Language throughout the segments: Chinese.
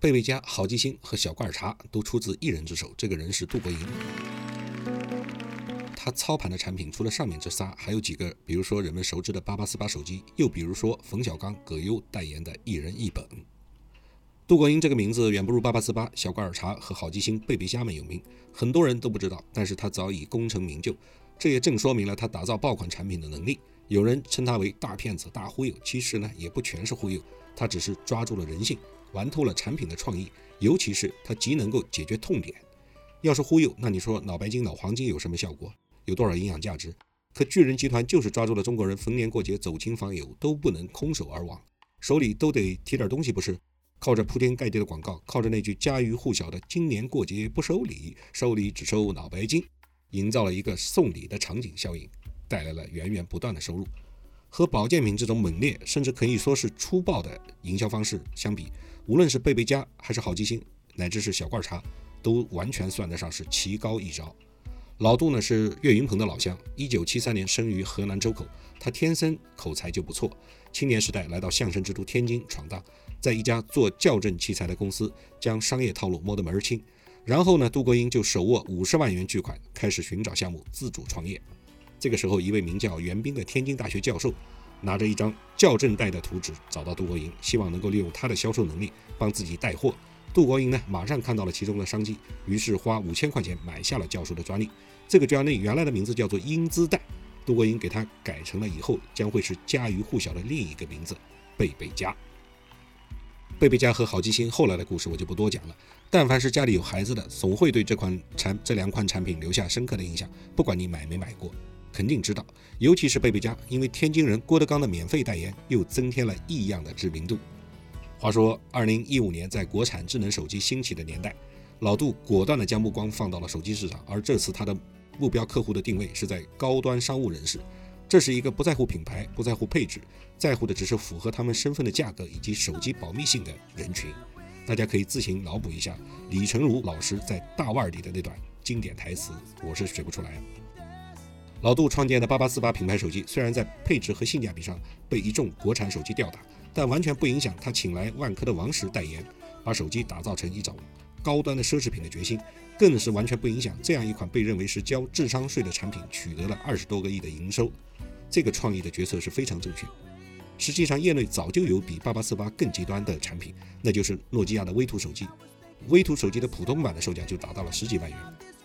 贝贝佳、好记星和小罐儿茶都出自一人之手，这个人是杜国营。他操盘的产品除了上面这仨，还有几个，比如说人们熟知的八八四八手机，又比如说冯小刚、葛优代言的一人一本。杜国英这个名字远不如八八四八、小罐儿茶和好记星、贝贝虾们有名，很多人都不知道，但是他早已功成名就。这也正说明了他打造爆款产品的能力。有人称他为大骗子、大忽悠，其实呢也不全是忽悠，他只是抓住了人性，玩透了产品的创意，尤其是他极能够解决痛点。要是忽悠，那你说脑白金、脑黄金有什么效果？有多少营养价值？可巨人集团就是抓住了中国人逢年过节走亲访友都不能空手而亡，手里都得提点东西，不是？靠着铺天盖地的广告，靠着那句家喻户晓的“今年过节不收礼，收礼只收脑白金”，营造了一个送礼的场景效应，带来了源源不断的收入。和保健品这种猛烈甚至可以说是粗暴的营销方式相比，无论是贝贝佳还是好记星，乃至是小罐茶，都完全算得上是棋高一招。老杜呢是岳云鹏的老乡，一九七三年生于河南周口，他天生口才就不错。青年时代来到相声之都天津闯荡，在一家做校正器材的公司将商业套路摸得门儿清。然后呢，杜国英就手握五十万元巨款，开始寻找项目自主创业。这个时候，一位名叫袁斌的天津大学教授拿着一张校正带的图纸找到杜国英，希望能够利用他的销售能力帮自己带货。杜国英呢马上看到了其中的商机，于是花五千块钱买下了教授的专利。这个专利原来的名字叫做英姿带，杜国英给它改成了以后将会是家喻户晓的另一个名字——贝贝佳。贝贝佳和好记星后来的故事我就不多讲了。但凡是家里有孩子的，总会对这款产这两款产品留下深刻的印象。不管你买没买过，肯定知道。尤其是贝贝佳，因为天津人郭德纲的免费代言，又增添了异样的知名度。话说，二零一五年在国产智能手机兴起的年代，老杜果断地将目光放到了手机市场，而这次他的。目标客户的定位是在高端商务人士，这是一个不在乎品牌、不在乎配置，在乎的只是符合他们身份的价格以及手机保密性的人群。大家可以自行脑补一下李成儒老师在大腕里的那段经典台词，我是学不出来。老杜创建的八八四八品牌手机，虽然在配置和性价比上被一众国产手机吊打，但完全不影响他请来万科的王石代言，把手机打造成一种高端的奢侈品的决心。更是完全不影响这样一款被认为是交智商税的产品取得了二十多个亿的营收，这个创意的决策是非常正确。实际上，业内早就有比八八四八更极端的产品，那就是诺基亚的微图手机。微图手机的普通版的售价就达到了十几万元。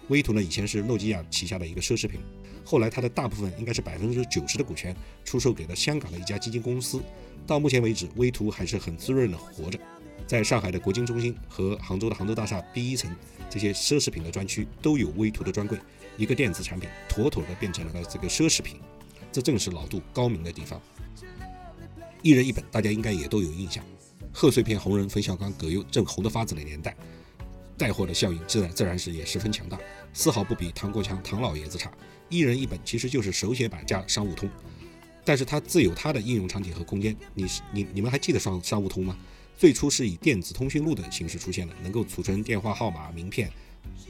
微图呢，以前是诺基亚旗下的一个奢侈品，后来它的大部分应该是百分之九十的股权出售给了香港的一家基金公司。到目前为止，微图还是很滋润的活着。在上海的国金中心和杭州的杭州大厦 B 一层，这些奢侈品的专区都有微图的专柜。一个电子产品，妥妥的变成了这个奢侈品，这正是老杜高明的地方。一人一本，大家应该也都有印象。贺岁片红人冯小刚、葛优正红得发紫的年代，带货的效应自然自然是也十分强大，丝毫不比唐国强唐老爷子差。一人一本其实就是手写版加商务通，但是它自有它的应用场景和空间。你是你你们还记得商商务通吗？最初是以电子通讯录的形式出现的，能够储存电话号码、名片，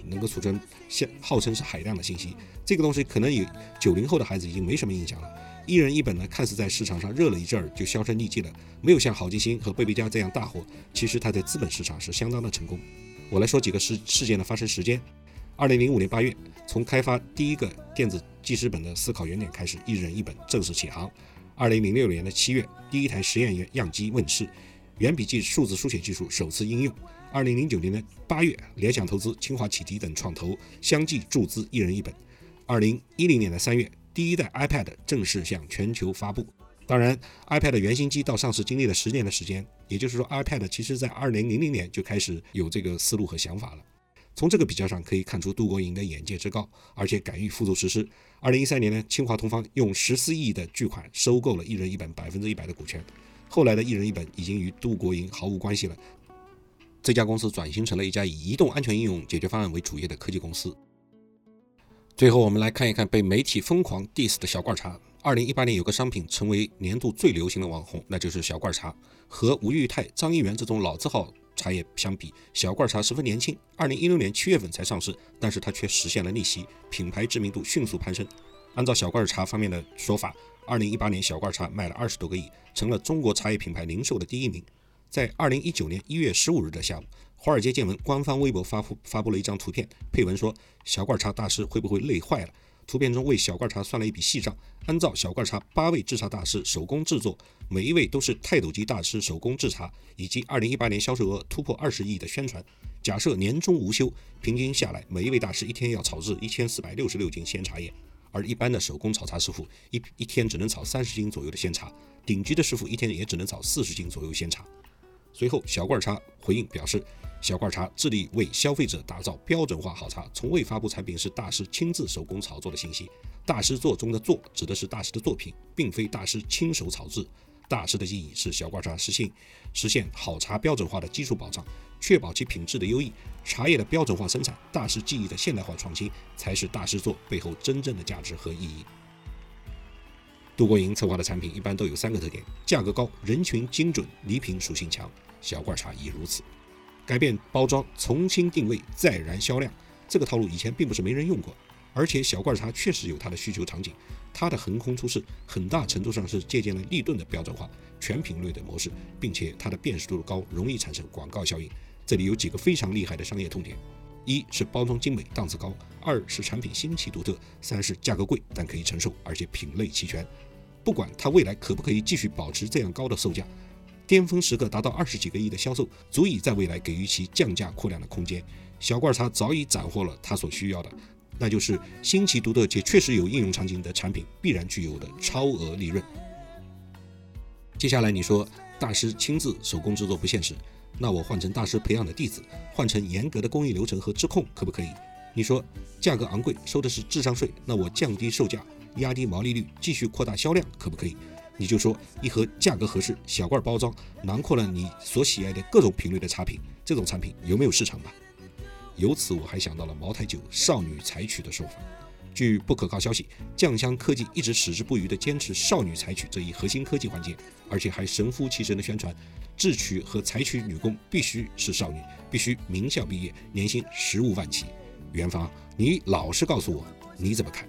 能够储存像号称是海量的信息。这个东西可能有九零后的孩子已经没什么印象了。一人一本呢，看似在市场上热了一阵儿就销声匿迹了，没有像好记星和贝贝佳这样大火。其实它在资本市场是相当的成功。我来说几个事事件的发生时间：二零零五年八月，从开发第一个电子记事本的思考原点开始，一人一本正式起航。二零零六年的七月，第一台实验样机问世。原笔记数字书写技术首次应用。二零零九年的八月，联想投资、清华启迪等创投相继注资一人一本。二零一零年的三月，第一代 iPad 正式向全球发布。当然，iPad 原型机到上市经历了十年的时间，也就是说，iPad 其实在二零零零年就开始有这个思路和想法了。从这个比较上可以看出杜国营的眼界之高，而且敢于付诸实施。二零一三年呢，清华同方用十四亿的巨款收购了一人一本百分之一百的股权。后来的一人一本已经与杜国营毫无关系了。这家公司转型成了一家以移动安全应用解决方案为主业的科技公司。最后，我们来看一看被媒体疯狂 diss 的小罐茶。二零一八年有个商品成为年度最流行的网红，那就是小罐茶。和吴裕泰、张一元这种老字号茶叶相比，小罐茶十分年轻。二零一六年七月份才上市，但是它却实现了逆袭，品牌知名度迅速攀升。按照小罐茶方面的说法。二零一八年，小罐茶卖了二十多个亿，成了中国茶叶品牌零售的第一名。在二零一九年一月十五日的下午，华尔街见闻官方微博发布发布了一张图片，配文说：“小罐茶大师会不会累坏了？”图片中为小罐茶算了一笔细账，按照小罐茶八位制茶大师手工制作，每一位都是泰斗级大师手工制茶，以及二零一八年销售额突破二十亿的宣传。假设年终无休，平均下来，每一位大师一天要炒制一千四百六十六斤鲜茶叶，而一般的手工炒茶师傅一一天只能炒三十斤左右的鲜茶，顶级的师傅一天也只能炒四十斤左右鲜茶。随后，小罐茶回应表示。小罐茶致力为消费者打造标准化好茶，从未发布产品是大师亲自手工炒作的信息。大师作中的“作”指的是大师的作品，并非大师亲手炒制。大师的意义是小罐茶实现实现好茶标准化的基础保障，确保其品质的优异。茶叶的标准化生产，大师技艺的现代化创新，才是大师作背后真正的价值和意义。杜国营策划的产品一般都有三个特点：价格高、人群精准、礼品属性强。小罐茶亦如此。改变包装，重新定位，再燃销量。这个套路以前并不是没人用过，而且小罐茶确实有它的需求场景。它的横空出世，很大程度上是借鉴了立顿的标准化全品类的模式，并且它的辨识度高，容易产生广告效应。这里有几个非常厉害的商业痛点：一是包装精美，档次高；二是产品新奇独特；三是价格贵但可以承受，而且品类齐全。不管它未来可不可以继续保持这样高的售价。巅峰时刻达到二十几个亿的销售，足以在未来给予其降价扩量的空间。小罐茶早已斩获了它所需要的，那就是新奇独特且确实有应用场景的产品必然具有的超额利润。接下来你说大师亲自手工制作不现实，那我换成大师培养的弟子，换成严格的工艺流程和质控可不可以？你说价格昂贵，收的是智商税，那我降低售价，压低毛利率，继续扩大销量可不可以？你就说一盒价格合适、小罐包装，囊括了你所喜爱的各种品类的茶品，这种产品有没有市场吧？由此我还想到了茅台酒少女采取的说法。据不可靠消息，酱香科技一直矢志不渝地坚持少女采取这一核心科技环节，而且还神乎其神地宣传，制取和采取女工必须是少女，必须名校毕业，年薪十五万起。元芳，你老实告诉我，你怎么看？